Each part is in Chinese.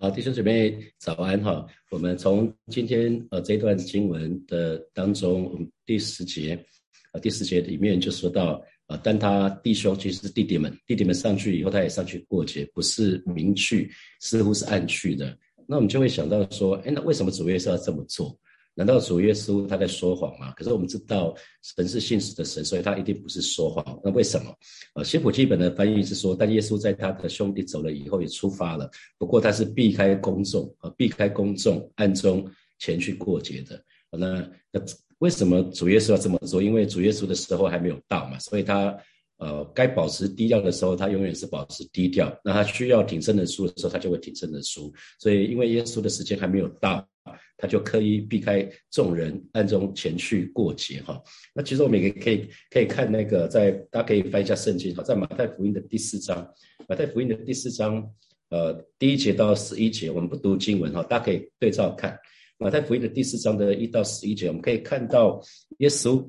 好，弟兄姊妹早安哈。我们从今天呃这段经文的当中，第十节啊第十节里面就说到啊，但他弟兄其实是弟弟们，弟弟们上去以后，他也上去过节，不是明去，似乎是暗去的。那我们就会想到说，哎，那为什么主耶稣要这么做？难道主耶稣他在说谎吗？可是我们知道神是信实的神，所以他一定不是说谎。那为什么？呃，新普基本的翻译是说，但耶稣在他的兄弟走了以后也出发了，不过他是避开公众啊，避开公众，暗中前去过节的。那那为什么主耶稣要这么做？因为主耶稣的时候还没有到嘛，所以他呃该保持低调的时候，他永远是保持低调。那他需要挺身的书的时候，他就会挺身的书。所以因为耶稣的时间还没有到。他就刻意避开众人，暗中前去过节哈。那其实我们也可以可以看那个，在大家可以翻一下圣经哈，在马太福音的第四章，马太福音的第四章，呃，第一节到十一节，我们不读经文哈，大家可以对照看马太福音的第四章的一到十一节，我们可以看到耶稣，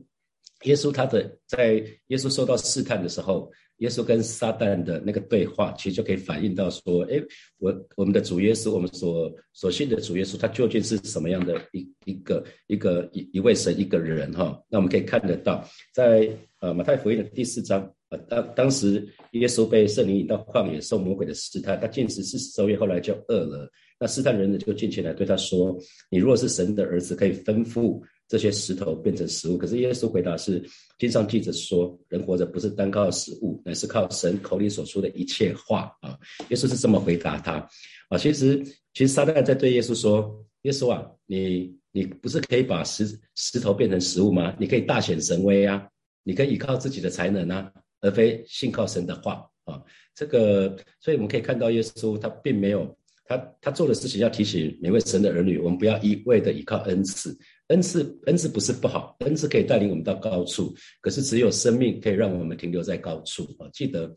耶稣他的在耶稣受到试探的时候。耶稣跟撒旦的那个对话，其实就可以反映到说，哎，我我们的主耶稣，我们所所信的主耶稣，他究竟是什么样的一一个一个一一位神一个人哈？那我们可以看得到，在呃马太福音的第四章，呃当当时耶稣被圣灵引到旷野受魔鬼的试探，他进食四十昼夜，后来就饿了，那试探人呢就进前来对他说，你如果是神的儿子，可以吩咐。这些石头变成食物，可是耶稣回答是：经上记着说，人活着不是单靠食物，乃是靠神口里所说的一切话啊。耶稣是这么回答他啊。其实，其实撒旦在对耶稣说：耶稣啊，你你不是可以把石石头变成食物吗？你可以大显神威啊，你可以依靠自己的才能啊，而非信靠神的话啊。这个，所以我们可以看到耶稣他并没有他他做的事情，要提醒每位神的儿女，我们不要一味的依靠恩赐。恩赐，恩赐不是不好，恩赐可以带领我们到高处。可是只有生命可以让我们停留在高处啊！记得，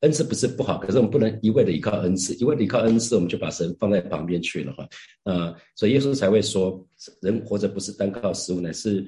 恩赐不是不好，可是我们不能一味的依靠恩赐，一味的依靠恩赐，我们就把神放在旁边去了哈。啊，所以耶稣才会说，人活着不是单靠食物，乃是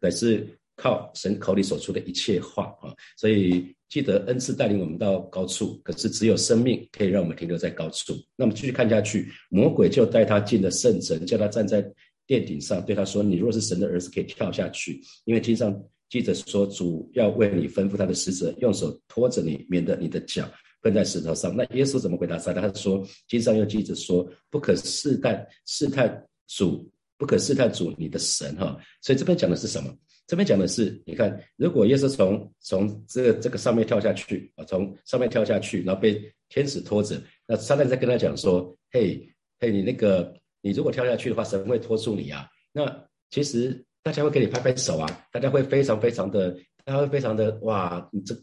乃是靠神口里所出的一切话啊！所以记得，恩赐带领我们到高处，可是只有生命可以让我们停留在高处。那么继续看下去，魔鬼就带他进了圣城，叫他站在。殿顶上对他说：“你若是神的儿子，可以跳下去，因为经上记着说，主要为你吩咐他的使者，用手托着你，免得你的脚碰在石头上。”那耶稣怎么回答撒旦？他说：“经上又记着说，不可试探试探主，不可试探主你的神。”哈，所以这边讲的是什么？这边讲的是，你看，如果耶稣从从这个这个上面跳下去啊，从上面跳下去，然后被天使拖着，那撒旦在跟他讲说：“嘿，嘿，你那个。”你如果跳下去的话，神会拖住你啊。那其实大家会给你拍拍手啊，大家会非常非常的，大家会非常的哇，你这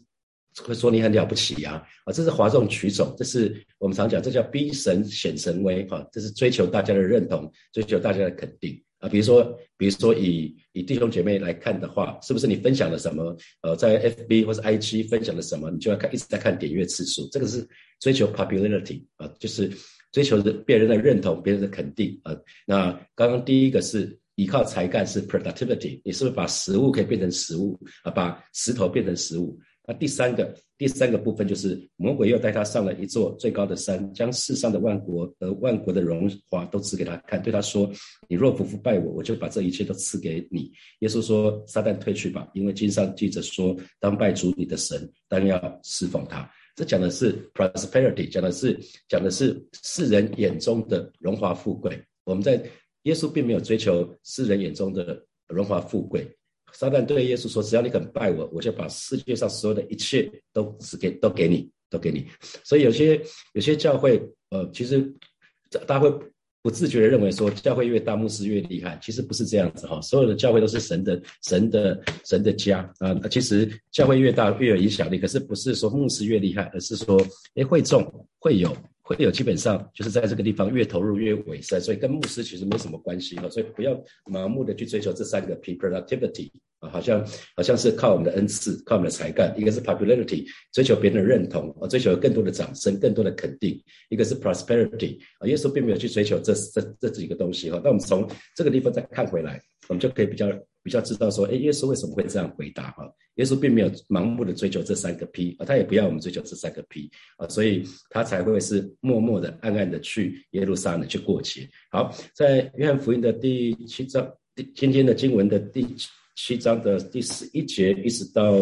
会说你很了不起呀啊，这是哗众取宠，这是我们常讲，这叫逼神显神威哈，这是追求大家的认同，追求大家的肯定啊。比如说，比如说以以弟兄姐妹来看的话，是不是你分享了什么？呃，在 FB 或者 IG 分享了什么，你就要看一直在看点阅次数，这个是追求 popularity 啊，就是。追求的别人的认同，别人的肯定啊。那刚刚第一个是依靠才干，是 productivity。你是不是把食物可以变成食物啊？把石头变成食物？那第三个，第三个部分就是魔鬼又带他上了一座最高的山，将世上的万国和万国的荣华都赐给他看，对他说：“你若不服拜我，我就把这一切都赐给你。”耶稣说：“撒旦退去吧，因为经上记着说，当拜主你的神，当要侍奉他。”这讲的是 prosperity，讲的是讲的是世人眼中的荣华富贵。我们在耶稣并没有追求世人眼中的荣华富贵。撒旦对耶稣说：“只要你肯拜我，我就把世界上所有的一切都只给都给你，都给你。”所以有些有些教会，呃，其实大家会。不自觉的认为说教会越大牧师越厉害，其实不是这样子哈。所有的教会都是神的神的神的家啊。其实教会越大越有影响力，可是不是说牧师越厉害，而是说哎会众会有。会有基本上就是在这个地方越投入越委身，所以跟牧师其实没什么关系哈，所以不要盲目的去追求这三个 productivity 啊，好像好像是靠我们的恩赐，靠我们的才干，一个是 popularity 追求别人的认同啊，追求更多的掌声，更多的肯定，一个是 prosperity 啊，耶稣并没有去追求这这这几个东西哈，那我们从这个地方再看回来，我们就可以比较比较知道说，哎，耶稣为什么会这样回答哈？耶稣并没有盲目的追求这三个 P 啊，他也不要我们追求这三个 P 啊，所以他才会是默默的、暗暗的去耶路撒冷去过节。好，在约翰福音的第七章，第今天的经文的第七章的第十一节一直到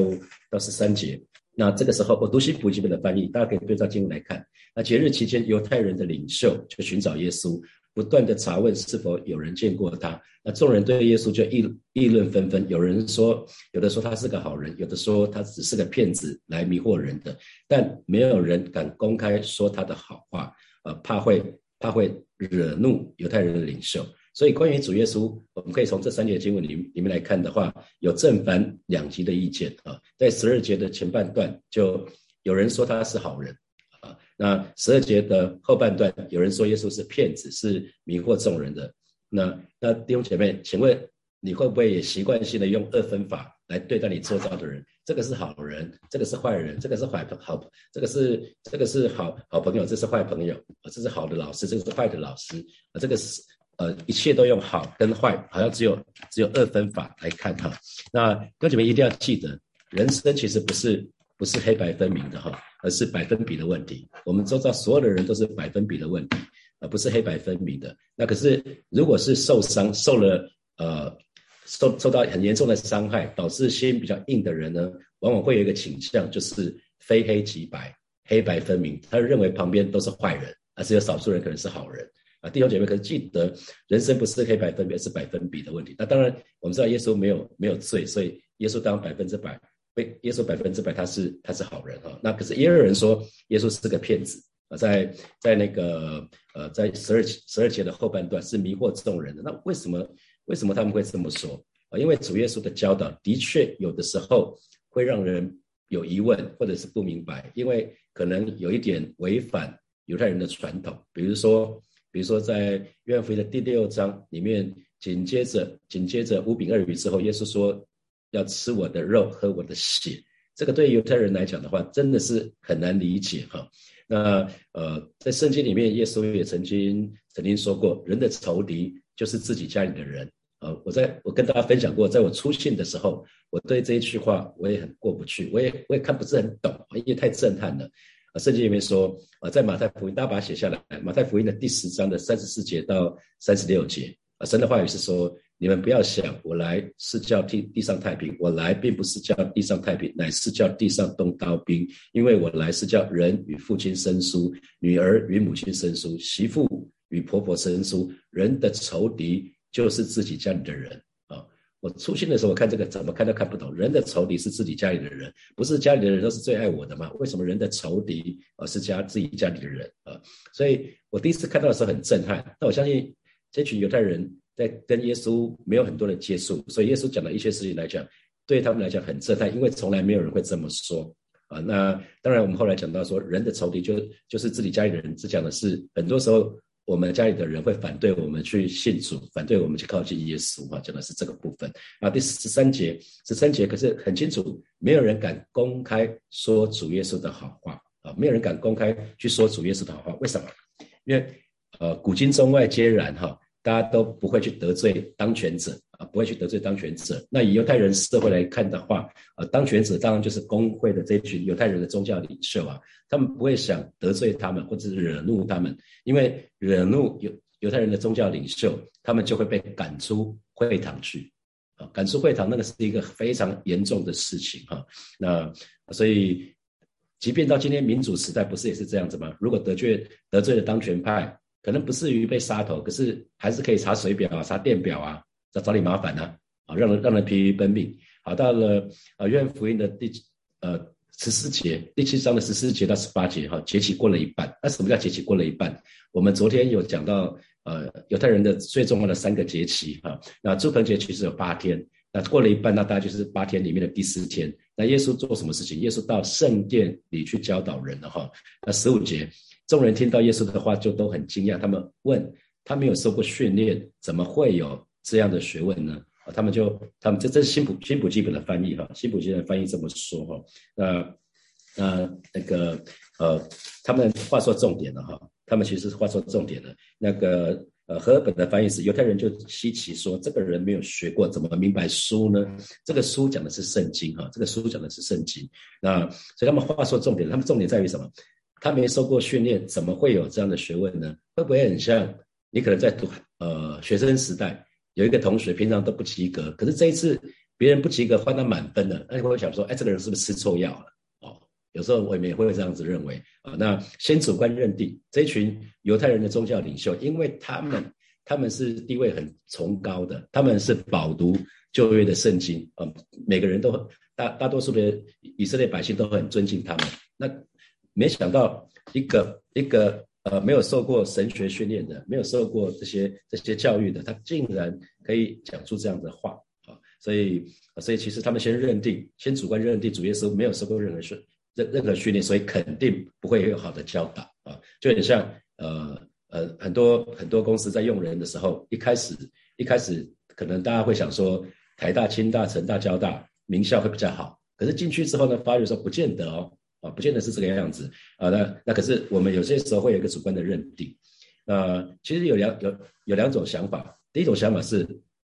到十三节，那这个时候我读新普基本的翻译，大家可以对照经文来看。那节日期间，犹太人的领袖就寻找耶稣。不断的查问是否有人见过他，那众人对耶稣就议议论纷纷。有人说，有的说他是个好人，有的说他只是个骗子来迷惑人的，但没有人敢公开说他的好话，呃，怕会怕会惹怒犹太人的领袖。所以关于主耶稣，我们可以从这三节经文里里面来看的话，有正反两极的意见啊。在十二节的前半段，就有人说他是好人啊。那十二节的后半段，有人说耶稣是骗子，是迷惑众人的。那那弟兄姐妹，请问你会不会也习惯性的用二分法来对待你周遭的人？这个是好人，这个是坏人，这个是坏好，这个是这个是好好朋友，这是坏朋友，这是好的老师，这个是坏的老师啊，这个是呃一切都用好跟坏，好像只有只有二分法来看哈。那弟兄姐妹一定要记得，人生其实不是不是黑白分明的哈。而是百分比的问题。我们周遭所有的人都是百分比的问题，而不是黑白分明的。那可是，如果是受伤、受了呃受受到很严重的伤害，导致心比较硬的人呢，往往会有一个倾向，就是非黑即白，黑白分明。他认为旁边都是坏人，而只有少数人可能是好人啊。弟兄姐妹，可是记得，人生不是黑白分别，是百分比的问题。那当然，我们知道耶稣没有没有罪，所以耶稣当百分之百被。耶稣百分之百他是他是好人哈，那可是也有人说耶稣是个骗子啊，在在那个呃在十二十二节的后半段是迷惑众人的，那为什么为什么他们会这么说啊？因为主耶稣的教导的确有的时候会让人有疑问或者是不明白，因为可能有一点违反犹太人的传统，比如说比如说在约翰福音的第六章里面，紧接着紧接着五饼二鱼之后，耶稣说。要吃我的肉，喝我的血，这个对犹太人来讲的话，真的是很难理解哈。那呃，在圣经里面，耶稣也曾经曾经说过，人的仇敌就是自己家里的人。呃，我在我跟大家分享过，在我出信的时候，我对这一句话我也很过不去，我也我也看不是很懂，因为太震撼了。啊，圣经里面说，啊，在马太福音，大家把它写下来，马太福音的第十章的三十四节到三十六节，啊，神的话语是说。你们不要想，我来是叫地地上太平。我来并不是叫地上太平，乃是叫地上动刀兵。因为我来是叫人与父亲生疏，女儿与母亲生疏，媳妇与婆婆生疏。人的仇敌就是自己家里的人！我出信的时候，我看这个怎么看都看不懂。人的仇敌是自己家里的人，不是家里的人都是最爱我的吗？为什么人的仇敌而是家自己家里的人啊？所以我第一次看到的时候很震撼。那我相信这群犹太人。在跟耶稣没有很多的接触，所以耶稣讲的一些事情来讲，对他们来讲很震撼，因为从来没有人会这么说啊。那当然，我们后来讲到说，人的仇敌就是就是自己家里的人，只讲的是很多时候我们家里的人会反对我们去信主，反对我们去靠近耶稣啊，讲的是这个部分啊。第十三节，十三节可是很清楚，没有人敢公开说主耶稣的好话啊，没有人敢公开去说主耶稣的好话，为什么？因为呃，古今中外皆然哈。大家都不会去得罪当权者啊，不会去得罪当权者。那以犹太人社会来看的话，呃，当权者当然就是工会的这群犹太人的宗教领袖啊，他们不会想得罪他们或者是惹怒他们，因为惹怒犹犹太人的宗教领袖，他们就会被赶出会堂去啊，赶出会堂那个是一个非常严重的事情哈。那所以，即便到今天民主时代，不是也是这样子吗？如果得罪得罪了当权派。可能不至于被杀头，可是还是可以查水表啊，查电表啊，找找你麻烦呢，啊，让人让人疲于奔命。好，到了呃，约翰福音的第呃十四节，第七章的十四节到十八节，哈，节期过了一半。那什么叫节期过了一半？我们昨天有讲到，呃，犹太人的最重要的三个节期，哈，那祝棚节其实有八天，那过了一半，那大概就是八天里面的第四天。那耶稣做什么事情？耶稣到圣殿里去教导人了，哈。那十五节。众人听到耶稣的话，就都很惊讶。他们问他没有受过训练，怎么会有这样的学问呢？啊，他们就他们这这是新普新普基本的翻译哈，新普基本的翻译这么说哈。那那那个呃，他们话说重点了哈，他们其实是话说重点了。那个呃，和本的翻译是犹太人就稀奇说，这个人没有学过，怎么明白书呢？这个书讲的是圣经哈，这个书讲的是圣经。那所以他们话说重点，他们重点在于什么？他没受过训练，怎么会有这样的学问呢？会不会很像你可能在读呃学生时代有一个同学平常都不及格，可是这一次别人不及格换到满分了，那你会想说，哎，这个人是不是吃错药了？哦，有时候我们也会这样子认为啊。那先主观认定这群犹太人的宗教领袖，因为他们他们是地位很崇高的，他们是饱读旧约的圣经啊，每个人都大大多数的以色列百姓都很尊敬他们。那没想到一个一个呃没有受过神学训练的，没有受过这些这些教育的，他竟然可以讲出这样的话啊！所以所以其实他们先认定，先主观认定主耶稣没有受过任何训任任何训练，所以肯定不会有好的教导啊！就很像呃呃很多很多公司在用人的时候，一开始一开始可能大家会想说台大、清大、成大、交大名校会比较好，可是进去之后呢，发觉说不见得哦。不见得是这个样子啊。那那可是我们有些时候会有一个主观的认定。那其实有两有有两种想法。第一种想法是，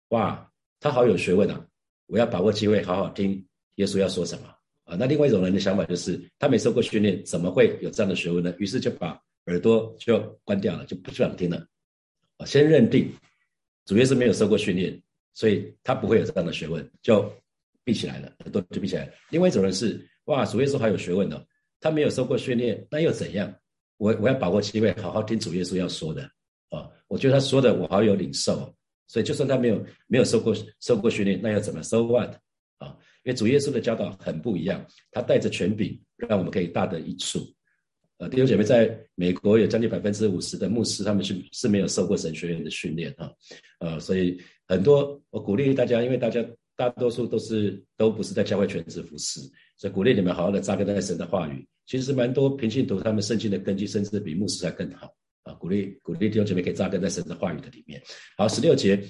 哇，他好有学问啊，我要把握机会好好听耶稣要说什么啊。那另外一种人的想法就是，他没受过训练，怎么会有这样的学问呢？于是就把耳朵就关掉了，就不想听了。啊，先认定主耶稣没有受过训练，所以他不会有这样的学问，就闭起来了，耳朵就闭起来了。另外一种人是。哇，主耶稣好有学问哦！他没有受过训练，那又怎样？我我要把握机会，好好听主耶稣要说的啊！我觉得他说的我好有领受，所以就算他没有没有受过受过训练，那又怎么？So what？啊，因为主耶稣的教导很不一样，他带着权柄，让我们可以大得益处。呃，弟兄姐妹，在美国有将近百分之五十的牧师，他们是是没有受过神学院的训练啊，呃，所以很多我鼓励大家，因为大家。大多数都是都不是在教会全职服侍，所以鼓励你们好好的扎根在神的话语。其实蛮多平信徒他们圣经的根基，甚至比牧师还更好啊！鼓励鼓励弟兄姐妹可以扎根在神的话语的里面。好，十六节，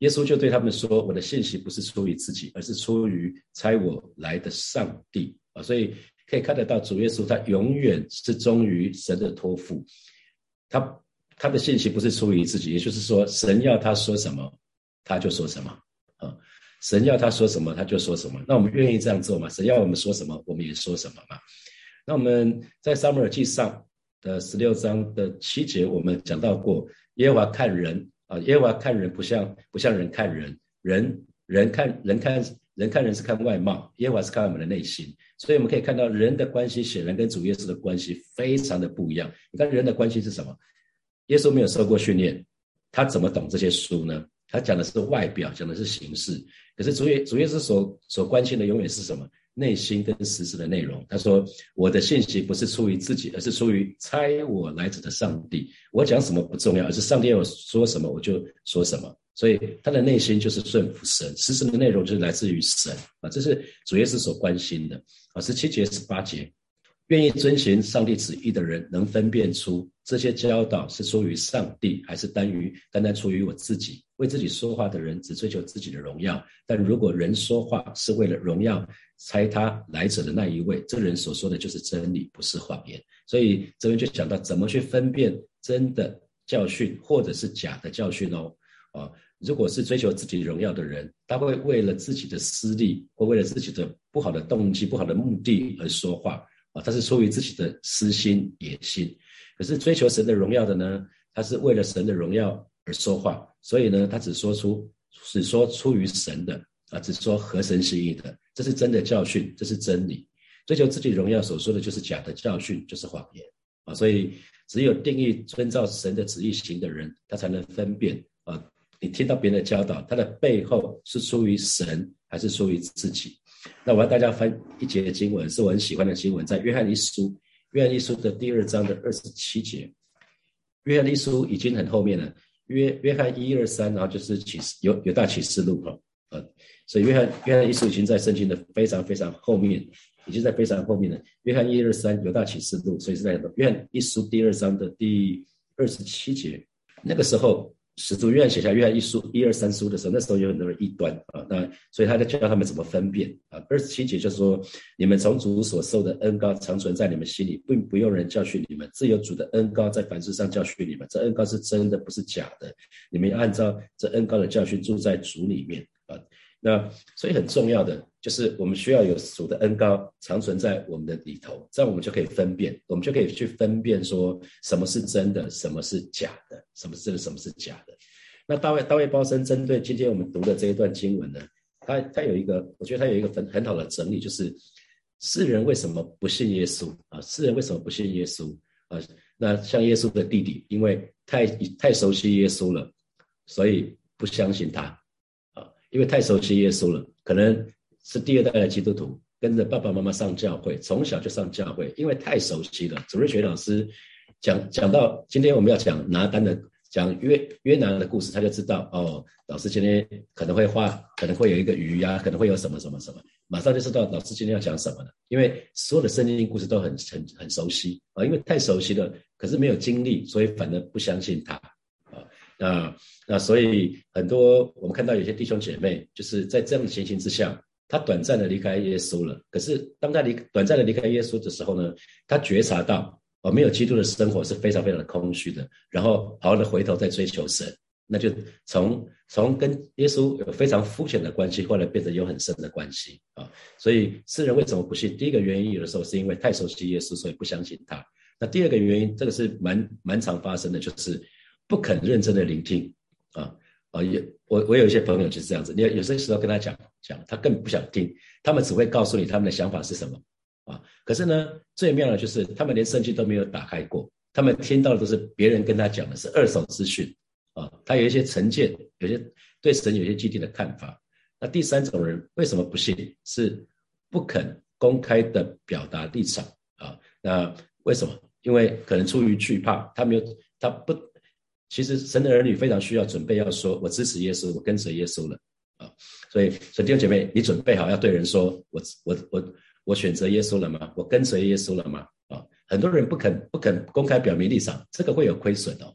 耶稣就对他们说：“我的信息不是出于自己，而是出于差我来的上帝啊！”所以可以看得到主耶稣他永远是忠于神的托付，他他的信息不是出于自己，也就是说神要他说什么，他就说什么。神要他说什么，他就说什么。那我们愿意这样做吗？神要我们说什么，我们也说什么嘛。那我们在撒母耳记上的十六章的七节，我们讲到过，耶和华看人啊，耶和华看人不像不像人看人，人人看人看人看人是看外貌，耶和华是看我们的内心。所以我们可以看到人的关系显然跟主耶稣的关系非常的不一样。你看人的关系是什么？耶稣没有受过训练，他怎么懂这些书呢？他讲的是外表，讲的是形式。可是主耶主耶稣所所关心的永远是什么？内心跟实质的内容。他说：“我的信息不是出于自己，而是出于差我来者的上帝。我讲什么不重要，而是上帝要我说什么我就说什么。所以他的内心就是顺服神，实质的内容就是来自于神啊。这是主耶稣所关心的啊。十七节、十八节。”愿意遵循上帝旨意的人，能分辨出这些教导是出于上帝，还是单于单单出于我自己。为自己说话的人，只追求自己的荣耀；但如果人说话是为了荣耀猜他来者的那一位，这人所说的就是真理，不是谎言。所以这边就讲到怎么去分辨真的教训，或者是假的教训哦。啊，如果是追求自己荣耀的人，他会为了自己的私利，或为了自己的不好的动机、不好的目的而说话。啊，他是出于自己的私心野心，可是追求神的荣耀的呢？他是为了神的荣耀而说话，所以呢，他只说出只说出于神的啊，只说合神心意的，这是真的教训，这是真理。追求自己荣耀所说的就是假的教训，就是谎言啊。所以只有定义遵照神的旨意行的人，他才能分辨啊。你听到别人的教导，他的背后是出于神还是出于自己？那我要大家翻一节经文，是我很喜欢的经文，在约翰一书，约翰一书的第二章的二十七节。约翰一书已经很后面了，约约翰一二三，然后就是启示有有大启示录哈，呃，所以约翰约翰一书已经在圣经的非常非常后面，已经在非常后面了。约翰一二三有大启示录，所以是在约翰一书第二章的第二十七节。那个时候十徒约翰写下约翰一书一二三书的时候，那时候有很多人异端啊，那所以他在教他们怎么分辨啊。二十七节就说：你们从主所受的恩高长存在你们心里，并不用人教训你们，自有主的恩高在凡事上教训你们。这恩高是真的，不是假的。你们要按照这恩高的教训住在主里面。那所以很重要的就是我们需要有主的恩高常存在我们的里头，这样我们就可以分辨，我们就可以去分辨说什么是真的，什么是假的，什么是真的，什么是假的。那大卫大卫包森针对今天我们读的这一段经文呢，他他有一个，我觉得他有一个很很好的整理，就是世人为什么不信耶稣啊？世人为什么不信耶稣啊？那像耶稣的弟弟，因为太太熟悉耶稣了，所以不相信他，因为太熟悉耶稣了，可能是第二代的基督徒，跟着爸爸妈妈上教会，从小就上教会，因为太熟悉了。主任学老师讲讲到今天我们要讲拿单的。讲约约拿的故事，他就知道哦，老师今天可能会画，可能会有一个鱼呀，可能会有什么什么什么，马上就知道老师今天要讲什么了。因为所有的圣经故事都很很很熟悉啊，因为太熟悉了，可是没有经历，所以反而不相信他。那那所以很多我们看到有些弟兄姐妹，就是在这样的情形之下，他短暂的离开耶稣了。可是当他离短暂的离开耶稣的时候呢，他觉察到。哦，没有基督的生活是非常非常的空虚的。然后好好的回头再追求神，那就从从跟耶稣有非常肤浅的关系，后来变成有很深的关系啊。所以世人为什么不信？第一个原因有的时候是因为太熟悉耶稣，所以不相信他。那第二个原因，这个是蛮蛮常发生的，就是不肯认真的聆听啊啊！有我我有一些朋友就是这样子，你有些时候跟他讲讲，他更不想听，他们只会告诉你他们的想法是什么。啊，可是呢，最妙的就是他们连圣经都没有打开过，他们听到的都是别人跟他讲的是二手资讯啊，他有一些成见，有些对神有些既定的看法。那第三种人为什么不信？是不肯公开的表达立场啊？那为什么？因为可能出于惧怕，他没有，他不，其实神的儿女非常需要准备，要说我支持耶稣，我跟随耶稣了啊。所以，所以弟兄姐妹，你准备好要对人说，我我我。我选择耶稣了吗？我跟随耶稣了吗？啊，很多人不肯不肯公开表明立场，这个会有亏损哦。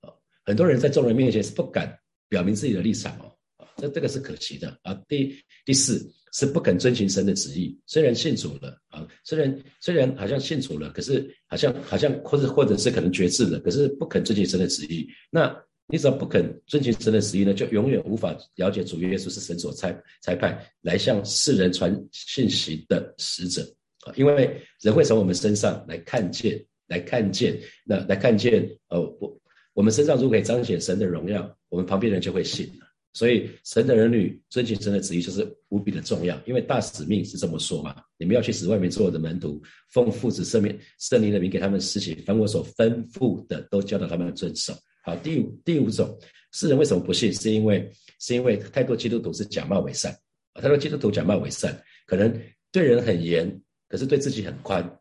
啊，很多人在众人面前是不敢表明自己的立场哦。啊，这这个是可惜的啊。第第四是不肯遵循神的旨意，虽然信主了啊，虽然虽然好像信主了，可是好像好像或者或者是可能决志了，可是不肯遵循神的旨意，那。你只要不肯遵循神的旨意呢，就永远无法了解主耶稣是神所差差派来向世人传信息的使者啊！因为人会从我们身上来看见，来看见，那来看见，呃，我我们身上如果可以彰显神的荣耀，我们旁边人就会信了。所以神的儿女遵循神的旨意就是无比的重要，因为大使命是这么说嘛：你们要去使外面所有的门徒，奉父子圣名圣灵的名给他们施行，凡我所吩咐的都教导他们遵守。好，第五第五种，世人为什么不信？是因为是因为太多基督徒是假冒伪善啊，太多基督徒假冒伪善，可能对人很严，可是对自己很宽，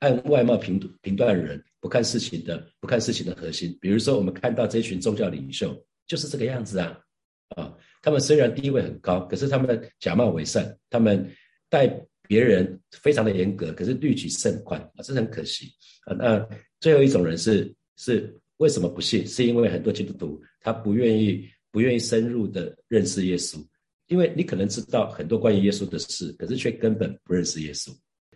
按外貌评评断人，不看事情的，不看事情的核心。比如说，我们看到这群宗教领袖就是这个样子啊啊，他们虽然地位很高，可是他们假冒伪善，他们待别人非常的严格，可是律己甚宽啊，这很可惜啊。那最后一种人是是。为什么不信？是因为很多基督徒他不愿意不愿意深入的认识耶稣，因为你可能知道很多关于耶稣的事，可是却根本不认识耶稣。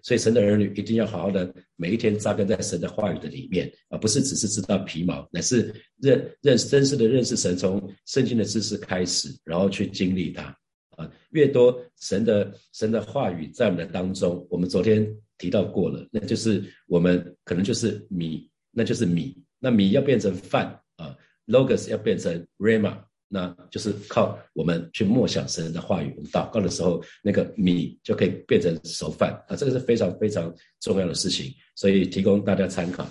所以神的儿女一定要好好的每一天扎根在神的话语的里面，而不是只是知道皮毛，乃是认认识真实的认识神，从圣经的知识开始，然后去经历它。啊，越多神的神的话语在我们的当中，我们昨天提到过了，那就是我们可能就是米，那就是米。那米要变成饭啊，logos 要变成 rama，那就是靠我们去默想神的话语。我们祷告的时候，那个米就可以变成熟饭啊，这个是非常非常重要的事情，所以提供大家参考。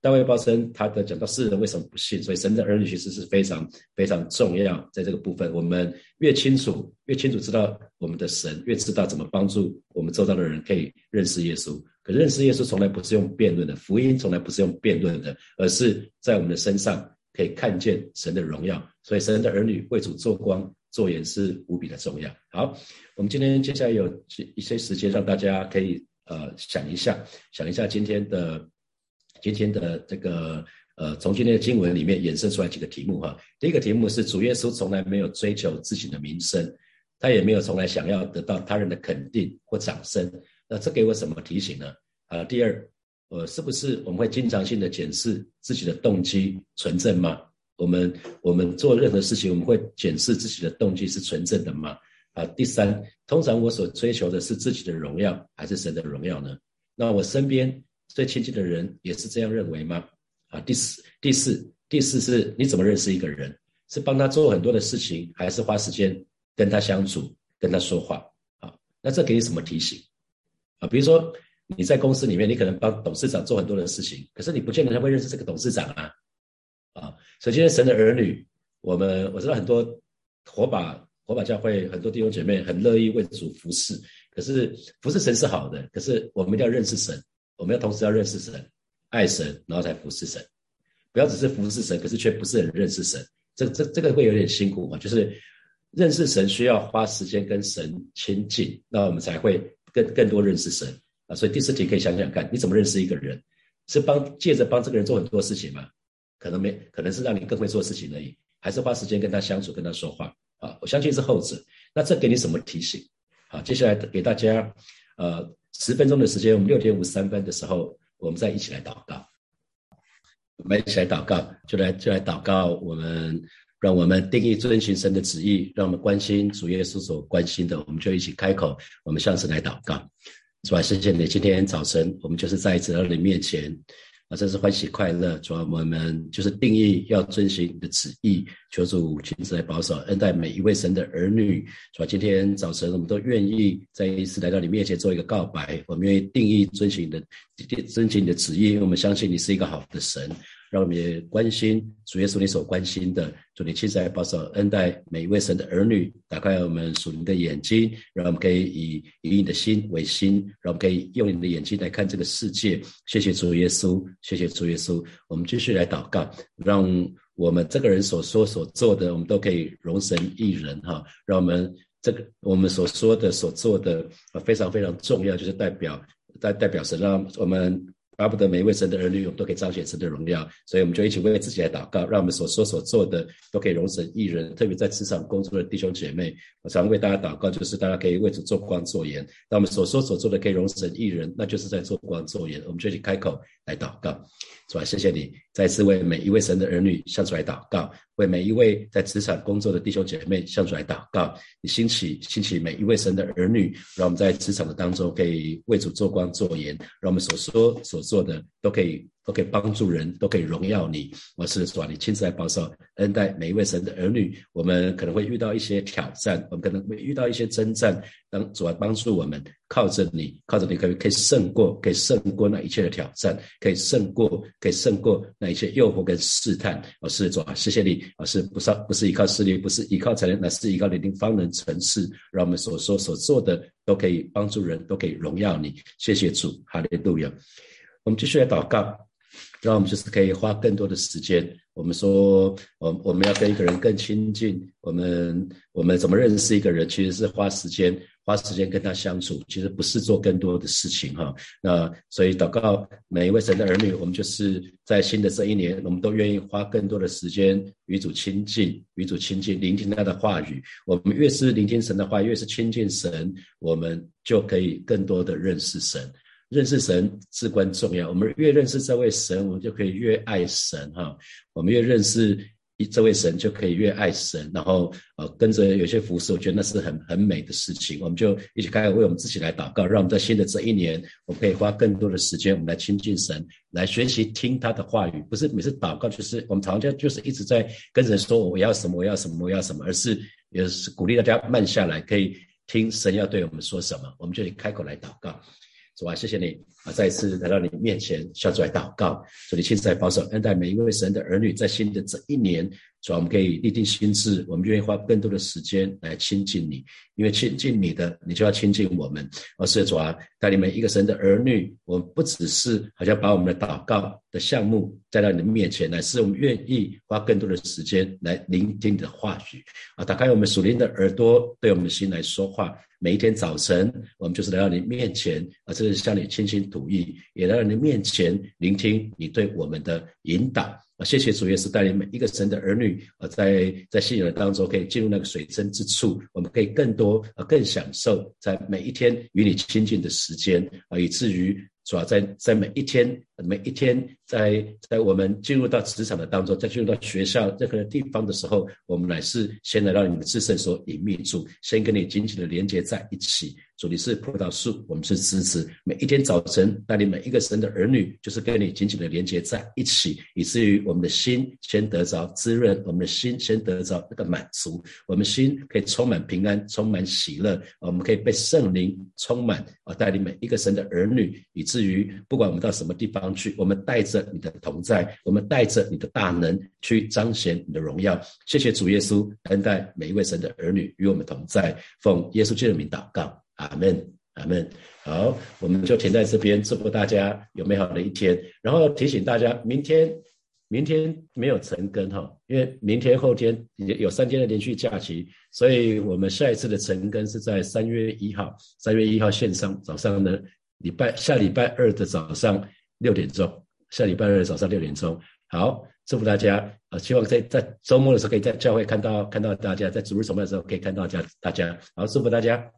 大卫鲍森他的讲到世人为什么不信，所以神的儿女其实是非常非常重要，在这个部分，我们越清楚越清楚知道我们的神，越知道怎么帮助我们周遭的人可以认识耶稣。可认识耶稣从来不是用辩论的，福音从来不是用辩论的，而是在我们的身上可以看见神的荣耀。所以神的儿女为主做光做盐是无比的重要。好，我们今天接下来有一些时间，让大家可以呃想一下，想一下今天的今天的这个呃，从今天的经文里面衍生出来几个题目哈。第一个题目是主耶稣从来没有追求自己的名声，他也没有从来想要得到他人的肯定或掌声。那这给我什么提醒呢？啊，第二，呃，是不是我们会经常性的检视自己的动机纯正吗？我们我们做任何事情，我们会检视自己的动机是纯正的吗？啊，第三，通常我所追求的是自己的荣耀还是神的荣耀呢？那我身边最亲近的人也是这样认为吗？啊，第四，第四，第四是你怎么认识一个人？是帮他做很多的事情，还是花时间跟他相处、跟他说话？啊，那这给你什么提醒？啊，比如说你在公司里面，你可能帮董事长做很多的事情，可是你不见得他会认识这个董事长啊。啊，所以今天神的儿女，我们我知道很多火把火把教会很多弟兄姐妹很乐意为主服侍，可是服侍神是好的，可是我们一定要认识神，我们要同时要认识神。爱神，然后才服侍神，不要只是服侍神，可是却不是很认识神，这这这个会有点辛苦嘛？就是认识神需要花时间跟神亲近，那我们才会更更多认识神啊。所以第四题可以想想看，你怎么认识一个人？是帮借着帮这个人做很多事情吗？可能没，可能是让你更会做事情而已，还是花时间跟他相处，跟他说话啊？我相信是后者。那这给你什么提醒？好，接下来给大家呃十分钟的时间，我们六点五十三分的时候。我们再一起来祷告，我们一起来祷告，就来就来祷告。我们让我们定义遵循神的旨意，让我们关心主耶稣所关心的，我们就一起开口，我们向神来祷告。主啊，谢谢你，今天早晨我们就是在一次到你面前。啊，真是欢喜快乐！主要我们就是定义要遵循你的旨意，求主亲自来保守恩待每一位神的儿女。主要今天早晨我们都愿意再一次来到你面前做一个告白，我们愿意定义遵循你的遵循你的旨意，因为我们相信你是一个好的神。让我们也关心主耶稣你所关心的，主你亲自来保守恩待每一位神的儿女，打开我们属灵的眼睛，让我们可以以以你的心为心，让我们可以用你的眼睛来看这个世界。谢谢主耶稣，谢谢主耶稣。我们继续来祷告，让我们这个人所说所做的，我们都可以容神一人哈。让我们这个我们所说的所做的非常非常重要，就是代表代代表神，让我们。巴不得每一位神的儿女，我们都可以彰显神的荣耀，所以我们就一起为自己来祷告，让我们所说所做的都可以容神一人。特别在职场工作的弟兄姐妹，我常为大家祷告，就是大家可以为主做光做盐。那我们所说所做的可以容神一人，那就是在做光做盐。我们就一起开口来祷告。是吧？谢谢你再次为每一位神的儿女向主来祷告，为每一位在职场工作的弟兄姐妹向主来祷告。你兴起兴起每一位神的儿女，让我们在职场的当中可以为主做光做盐，让我们所说所做的都可以。都可以帮助人，都可以荣耀你。我是主啊，你亲自来保守恩待每一位神的儿女。我们可能会遇到一些挑战，我们可能会遇到一些征战。当主啊帮助我们，靠着你，靠着你，可以可以胜过，可以胜过那一切的挑战，可以胜过，可以胜过那一切诱惑跟试探。我是主啊，谢谢你。我是不是不是依靠势力，不是依靠才能，乃是依靠你的方能成事。让我们所说所做的都可以帮助人，都可以荣耀你。谢谢主，哈利路亚。我们继续来祷告。让我们就是可以花更多的时间。我们说，我我们要跟一个人更亲近。我们我们怎么认识一个人？其实是花时间，花时间跟他相处。其实不是做更多的事情哈。那所以祷告每一位神的儿女，我们就是在新的这一年，我们都愿意花更多的时间与主亲近，与主亲近，聆听他的话语。我们越是聆听神的话，越是亲近神，我们就可以更多的认识神。认识神至关重要。我们越认识这位神，我们就可以越爱神哈。我们越认识这位神，就可以越爱神。然后呃，跟着有些服饰，我觉得那是很很美的事情。我们就一起开始为我们自己来祷告，让我们在新的这一年，我们可以花更多的时间，我们来亲近神，来学习听他的话语。不是每次祷告就是我们常常就是一直在跟人说我要什么，我要什么，我要什么，而是也是鼓励大家慢下来，可以听神要对我们说什么，我们就开口来祷告。主啊，谢谢你啊！再一次来到你面前，向主来祷告，主你亲自来保守恩待每一位神的儿女，在新的这一年。主啊，我们可以立定心志，我们愿意花更多的时间来亲近你，因为亲近你的，你就要亲近我们。而是主啊，带领每一个神的儿女，我们不只是好像把我们的祷告的项目带到你的面前来，是我们愿意花更多的时间来聆听你的话语啊，打开我们属灵的耳朵，对我们的心来说话。每一天早晨，我们就是来到你面前啊，这是向你倾心吐意，也来到你面前聆听你对我们的引导。啊，谢谢主耶稣带领每一个神的儿女啊，在在信仰当中可以进入那个水深之处，我们可以更多啊更享受在每一天与你亲近的时间啊，以至于。主要？在在每一天，每一天，在在我们进入到职场的当中，在进入到学校任何的地方的时候，我们乃是先来到你们自身所隐秘处，先跟你紧紧的连接在一起。主你是葡萄树，我们是枝子。每一天早晨，带领每一个神的儿女，就是跟你紧紧的连接在一起，以至于我们的心先得着滋润，我们的心先得着那个满足，我们心可以充满平安，充满喜乐。我们可以被圣灵充满，啊，带领每一个神的儿女，以至于不管我们到什么地方去，我们带着你的同在，我们带着你的大能去彰显你的荣耀。谢谢主耶稣恩待每一位神的儿女与我们同在，奉耶稣基督的名祷告。阿门，阿门。好，我们就停在这边，祝福大家有美好的一天。然后提醒大家，明天，明天没有晨更哈，因为明天后天有三天的连续假期，所以我们下一次的晨更是在三月一号，三月一号线上早上的礼拜下礼拜二的早上六点钟，下礼拜二的早上六点钟。好，祝福大家啊！希望在在周末的时候可以在教会看到看到大家，在主日崇拜的时候可以看到家大家。好，祝福大家。